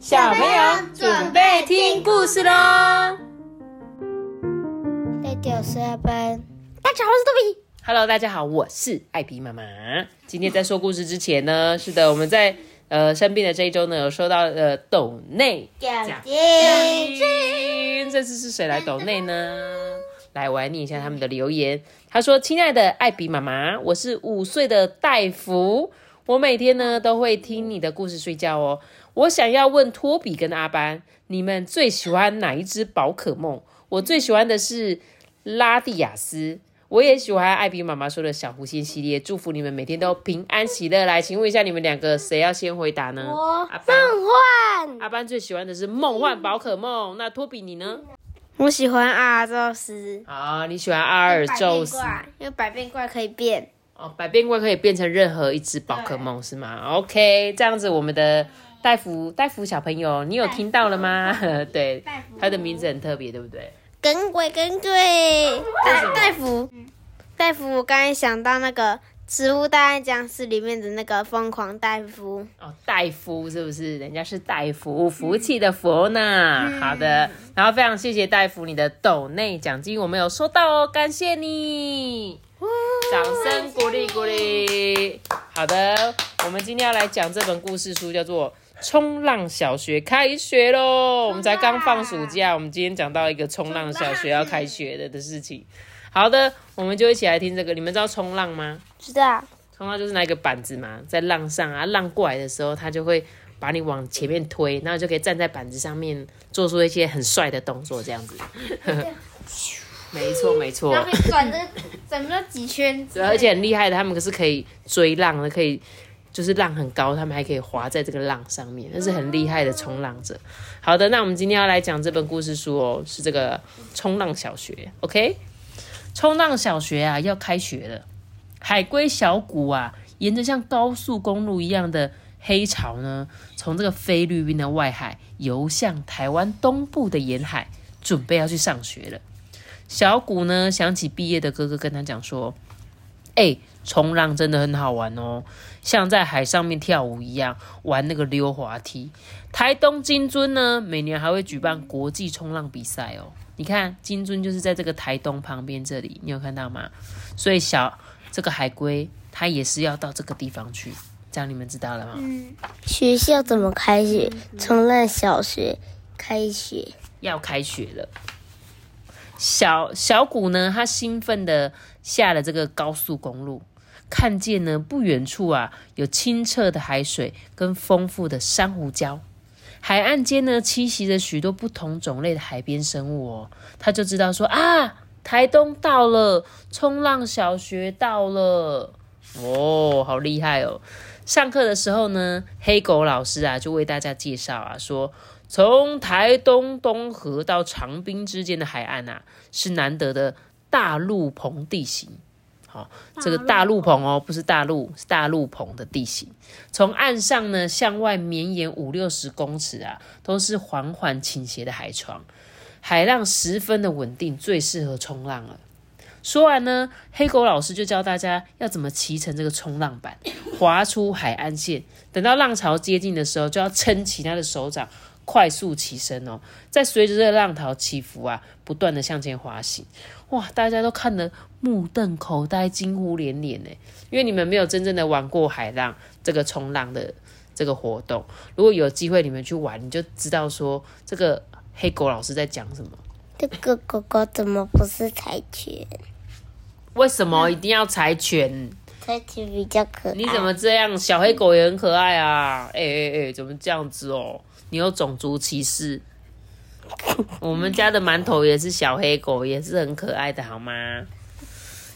小朋友准备听故事喽。六点十二分，大家好，我是豆比。Hello，大家好，我是艾比妈妈。今天在说故事之前呢，是的，我们在呃生病的这一周呢，有收到呃抖内奖金，这次是谁来抖内呢？来，我来念一下他们的留言。他说：“亲爱的艾比妈妈，我是五岁的戴福，我每天呢都会听你的故事睡觉哦。我想要问托比跟阿班，你们最喜欢哪一只宝可梦？我最喜欢的是拉蒂亚斯。我也喜欢艾比妈妈说的小狐仙系列。祝福你们每天都平安喜乐。来，请问一下你们两个谁要先回答呢？我阿班。梦幻，阿班最喜欢的是梦幻宝可梦，那托比你呢？我喜欢阿尔宙斯。啊，你喜欢阿尔宙斯因为百变怪可以变。哦，百变怪可以变成任何一只宝可梦是吗？OK，这样子我们的戴福戴福小朋友，你有听到了吗？对，他的名字很特别，对不对？耿鬼耿鬼，大大夫，大夫，我刚才想到那个《植物大战僵尸》里面的那个疯狂大夫。哦，戴夫是不是？人家是戴夫，福气的福呢。好的，然后非常谢谢戴夫你的斗内奖金，我们有收到哦，感谢你，掌声鼓励鼓励。好的，我们今天要来讲这本故事书，叫做《冲浪小学开学喽》。我们才刚放暑假，我们今天讲到一个冲浪小学要开学的的事情。好的，我们就一起来听这个。你们知道冲浪吗？知道。冲浪就是拿一个板子嘛，在浪上啊，浪过来的时候，它就会把你往前面推，然后就可以站在板子上面，做出一些很帅的动作，这样子。没错，没错。然后转着转着几圈。对，而且很厉害的，他们可是可以追浪的，可以就是浪很高，他们还可以滑在这个浪上面，那是很厉害的冲浪者。好的，那我们今天要来讲这本故事书哦，是这个冲浪小学，OK？冲浪小学啊要开学了，海龟小谷啊，沿着像高速公路一样的黑潮呢，从这个菲律宾的外海游向台湾东部的沿海，准备要去上学了。小谷呢想起毕业的哥哥跟他讲说：“哎、冲浪真的很好玩哦，像在海上面跳舞一样，玩那个溜滑梯。台东金尊呢，每年还会举办国际冲浪比赛哦。你看，金尊就是在这个台东旁边这里，你有看到吗？所以小这个海龟它也是要到这个地方去，这样你们知道了吗？学校怎么开学？冲浪小学开学。要开学了。小小谷呢，他兴奋的下了这个高速公路，看见呢不远处啊有清澈的海水跟丰富的珊瑚礁，海岸间呢栖息着许多不同种类的海边生物哦，他就知道说啊，台东到了，冲浪小学到了，哦，好厉害哦！上课的时候呢，黑狗老师啊就为大家介绍啊说。从台东东河到长滨之间的海岸啊，是难得的大陆棚地形。好、这个大陆棚哦，不是大陆，是大陆棚的地形。从岸上呢向外绵延五六十公尺啊，都是缓缓倾斜的海床，海浪十分的稳定，最适合冲浪了。说完呢，黑狗老师就教大家要怎么骑乘这个冲浪板，划出海岸线。等到浪潮接近的时候，就要撑起他的手掌，快速起身哦。在随着这个浪潮起伏啊，不断的向前滑行。哇，大家都看得目瞪口呆，惊呼连连呢。因为你们没有真正的玩过海浪这个冲浪的这个活动，如果有机会你们去玩，你就知道说这个黑狗老师在讲什么。这个狗狗怎么不是柴犬？为什么一定要柴犬？柴犬比较可爱。你怎么这样？小黑狗也很可爱啊！哎哎哎，怎么这样子哦？你有种族歧视？我们家的馒头也是小黑狗，也是很可爱的，好吗？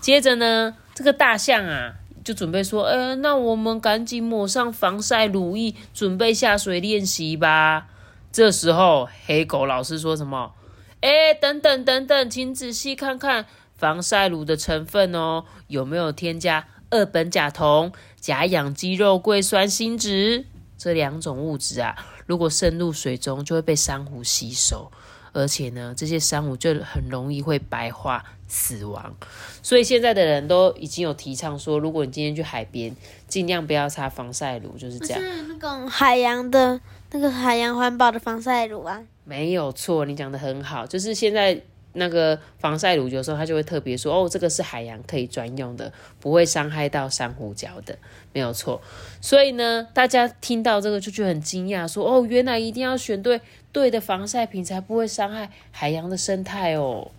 接着呢，这个大象啊，就准备说，呃，那我们赶紧抹上防晒乳液，准备下水练习吧。这时候，黑狗老师说什么？哎，等等等等，请仔细看看防晒乳的成分哦，有没有添加二苯甲酮、甲氧基肉桂酸锌酯这两种物质啊？如果渗入水中，就会被珊瑚吸收，而且呢，这些珊瑚就很容易会白化死亡。所以现在的人都已经有提倡说，如果你今天去海边，尽量不要擦防晒乳，就是这样。是那种海洋的那个海洋环保的防晒乳啊。没有错，你讲的很好，就是现在那个防晒乳，有时候它就会特别说，哦，这个是海洋可以专用的，不会伤害到珊瑚礁的，没有错。所以呢，大家听到这个就觉得很惊讶，说，哦，原来一定要选对对的防晒品，才不会伤害海洋的生态哦。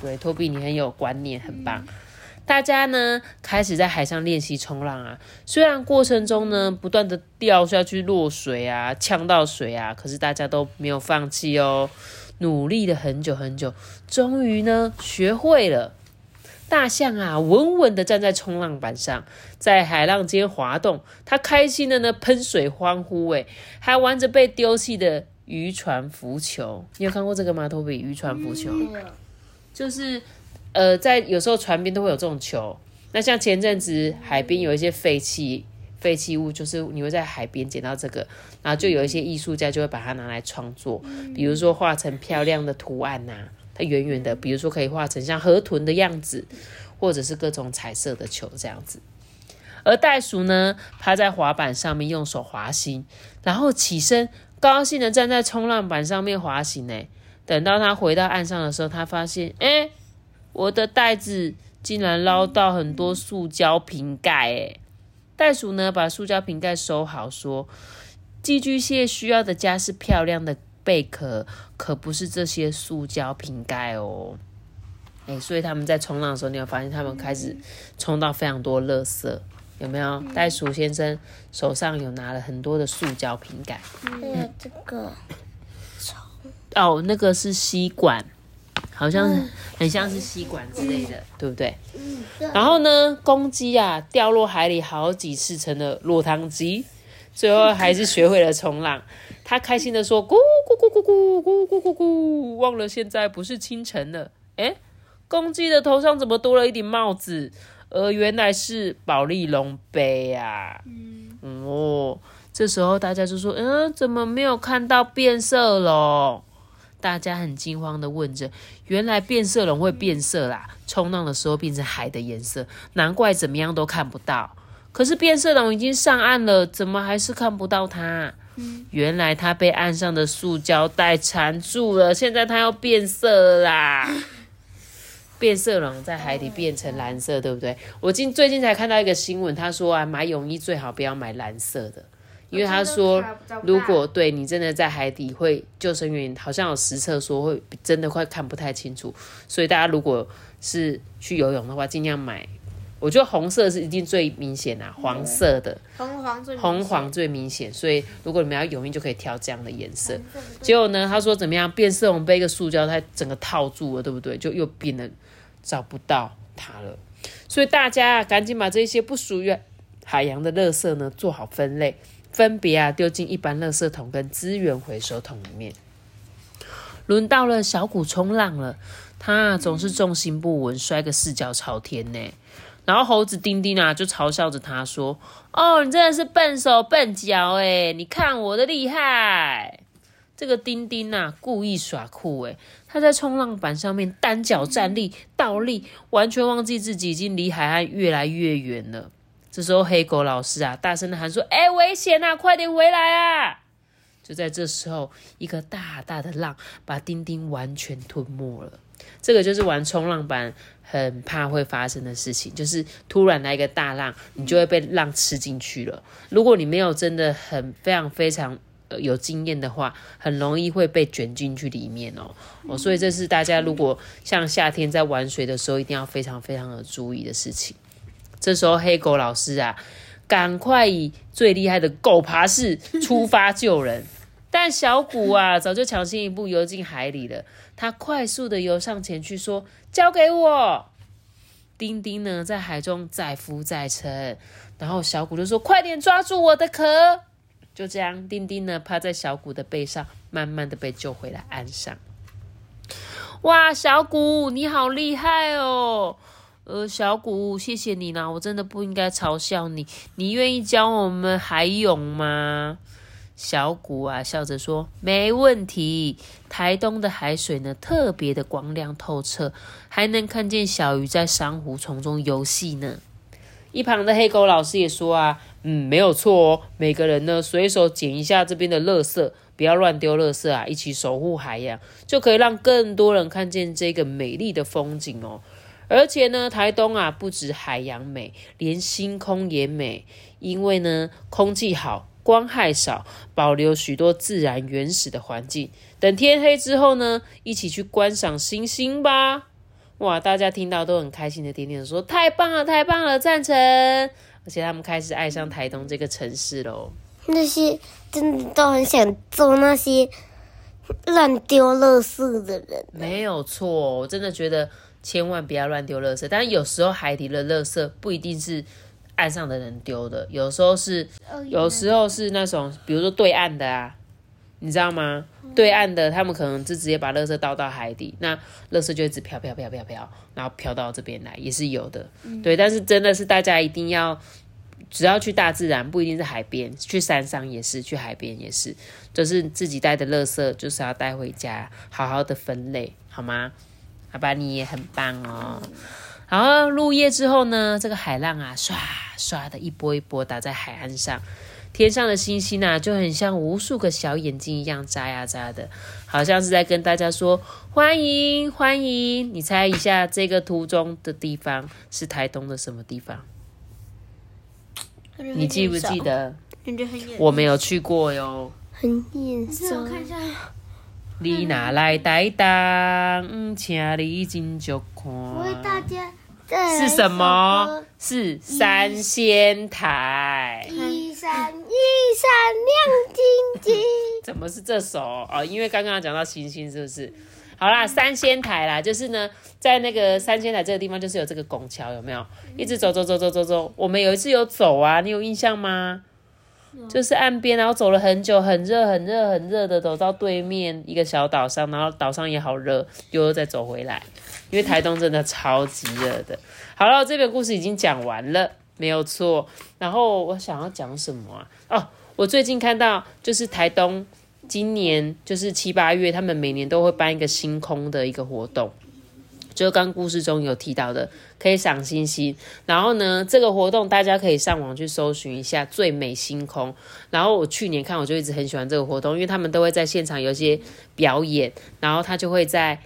对，托比，你很有观念，很棒。大家呢开始在海上练习冲浪啊，虽然过程中呢不断的掉下去落水啊，呛到水啊，可是大家都没有放弃哦，努力了很久很久，终于呢学会了。大象啊，稳稳的站在冲浪板上，在海浪间滑动，它开心的呢喷水欢呼，诶，还玩着被丢弃的渔船浮球。你有看过这个吗？托比，渔船浮球，就是。呃，在有时候船边都会有这种球。那像前阵子海边有一些废弃废弃物，就是你会在海边捡到这个，然后就有一些艺术家就会把它拿来创作，比如说画成漂亮的图案呐，它圆圆的，比如说可以画成像河豚的样子，或者是各种彩色的球这样子。而袋鼠呢，趴在滑板上面用手滑行，然后起身，高兴的站在冲浪板上面滑行呢。等到他回到岸上的时候，他发现，哎。我的袋子竟然捞到很多塑胶瓶盖，诶袋鼠呢把塑胶瓶盖收好，说：寄居蟹需要的家是漂亮的贝壳，可不是这些塑胶瓶盖哦。哎，所以他们在冲浪的时候，你有发现他们开始冲到非常多垃圾，有没有？袋鼠先生手上有拿了很多的塑胶瓶盖，还有这个哦，那个是吸管。好像很像是吸管之类的，对不对？嗯。然后呢，公鸡啊掉落海里好几次，成了落汤鸡，最后还是学会了冲浪。他开心的说：“咕咕咕咕咕咕咕咕咕，忘了现在不是清晨了。”哎，公鸡的头上怎么多了一顶帽子？而原来是宝丽龙杯啊！嗯哦，这时候大家就说：“嗯，怎么没有看到变色龙？”大家很惊慌的问着：“原来变色龙会变色啦！冲浪的时候变成海的颜色，难怪怎么样都看不到。可是变色龙已经上岸了，怎么还是看不到它？原来它被岸上的塑胶袋缠住了，现在它要变色啦！变色龙在海底变成蓝色，对不对？我近最近才看到一个新闻，他说啊，买泳衣最好不要买蓝色的。”因为他说，如果对你真的在海底，会救生员好像有实测说会真的会看不太清楚，所以大家如果是去游泳的话，尽量买。我觉得红色是一定最明显啊，黄色的红黄最红黄最明显，所以如果你们要泳衣，就可以挑这样的颜色。结果呢，他说怎么样？变色龙背一个塑胶，它整个套住了，对不对？就又变得找不到它了。所以大家赶紧把这些不属于海洋的垃圾呢做好分类。分别啊丢进一般垃圾桶跟资源回收桶里面。轮到了小谷冲浪了，他总是重心不稳，摔个四脚朝天呢。然后猴子丁丁啊就嘲笑着他说：“哦，你真的是笨手笨脚哎！你看我的厉害。”这个丁丁啊故意耍酷哎，他在冲浪板上面单脚站立倒立，完全忘记自己已经离海岸越来越远了。这时候，黑狗老师啊，大声的喊说：“哎，危险啊，快点回来啊！”就在这时候，一个大大的浪把丁丁完全吞没了。这个就是玩冲浪板很怕会发生的事情，就是突然来一个大浪，你就会被浪吃进去了。如果你没有真的很非常非常有经验的话，很容易会被卷进去里面哦。哦，所以这是大家如果像夏天在玩水的时候，一定要非常非常的注意的事情。这时候，黑狗老师啊，赶快以最厉害的狗爬式出发救人。但小谷啊，早就抢先一步游进海里了。他快速的游上前去，说：“交给我。”丁丁呢，在海中载浮载沉。然后小谷就说：“快点抓住我的壳！”就这样，丁丁呢，趴在小谷的背上，慢慢的被救回了岸上。哇，小谷，你好厉害哦！呃，小谷，谢谢你啦！我真的不应该嘲笑你。你愿意教我们海泳吗？小谷啊，笑着说：“没问题。”台东的海水呢，特别的光亮透彻，还能看见小鱼在珊瑚丛中游戏呢。一旁的黑狗老师也说：“啊，嗯，没有错哦。每个人呢，随手捡一下这边的垃圾，不要乱丢垃圾啊，一起守护海洋，就可以让更多人看见这个美丽的风景哦。而且呢，台东啊，不止海洋美，连星空也美，因为呢，空气好，光害少，保留许多自然原始的环境。等天黑之后呢，一起去观赏星星吧。哇，大家听到都很开心的点点说：“太棒了，太棒了，赞成！”而且他们开始爱上台东这个城市喽。那些真的都很想做那些乱丢垃圾的人。没有错，我真的觉得千万不要乱丢垃圾。但是有时候海底的垃圾不一定是岸上的人丢的，有时候是，有时候是那种，比如说对岸的啊，你知道吗？对岸的他们可能就直接把垃圾倒到海底，那垃圾就一直飘飘飘飘飘，然后飘到这边来，也是有的。对，但是真的是大家一定要，只要去大自然，不一定是海边，去山上也是，去海边也是，就是自己带的垃圾就是要带回家，好好的分类，好吗？好吧，你也很棒哦。好，入夜之后呢，这个海浪啊，唰唰的一波一波打在海岸上。天上的星星啊，就很像无数个小眼睛一样眨呀眨的，好像是在跟大家说欢迎欢迎。你猜一下，这个图中的地方是台东的什么地方？你记不记得？我没有去过哟。很眼熟。你哪来台东？请你进去看。为大家。是什么？是三仙台。一闪一闪亮晶晶。怎么是这首哦？因为刚刚讲到星星，是不是？好啦，三仙台啦，就是呢，在那个三仙台这个地方，就是有这个拱桥，有没有？一直走走走走走走。我们有一次有走啊，你有印象吗？就是岸边，然后走了很久，很热很热很热的，走到对面一个小岛上，然后岛上也好热，又再走回来。因为台东真的超级热的。好了，这本故事已经讲完了，没有错。然后我想要讲什么啊？哦，我最近看到就是台东今年就是七八月，他们每年都会办一个星空的一个活动，就刚故事中有提到的，可以赏星星。然后呢，这个活动大家可以上网去搜寻一下最美星空。然后我去年看，我就一直很喜欢这个活动，因为他们都会在现场有一些表演，然后他就会在。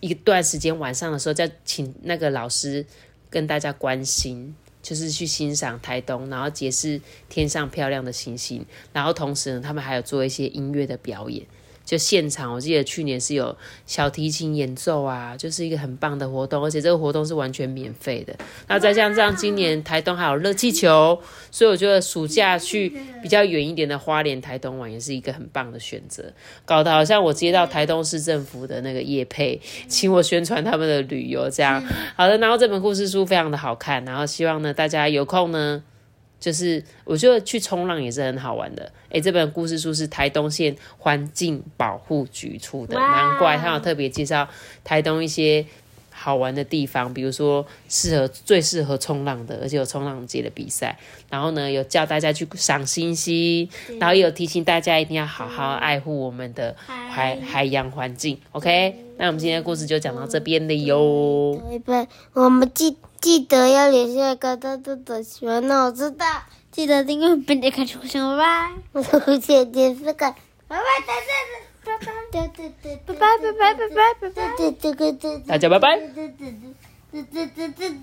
一段时间晚上的时候，再请那个老师跟大家关心，就是去欣赏台东，然后解释天上漂亮的星星，然后同时呢，他们还有做一些音乐的表演。就现场，我记得去年是有小提琴演奏啊，就是一个很棒的活动，而且这个活动是完全免费的。那再像这样今年台东还有热气球，所以我觉得暑假去比较远一点的花莲、台东玩也是一个很棒的选择。搞得好像我接到台东市政府的那个业配，请我宣传他们的旅游这样。好的，然后这本故事书非常的好看，然后希望呢大家有空呢。就是我觉得去冲浪也是很好玩的。诶，这本故事书是台东县环境保护局出的，难怪他有特别介绍台东一些好玩的地方，比如说适合最适合冲浪的，而且有冲浪节的比赛。然后呢，有叫大家去赏星星，然后也有提醒大家一定要好好爱护我们的海海洋环境。OK，那我们今天的故事就讲到这边了哟。对，我们记。记得要留下高大的的喜欢，那我知道。记得订阅本节开小铃拜拜。我姐姐是个，拜拜，拜拜，拜拜，拜拜，拜拜，拜拜，拜拜，拜拜，大家拜拜。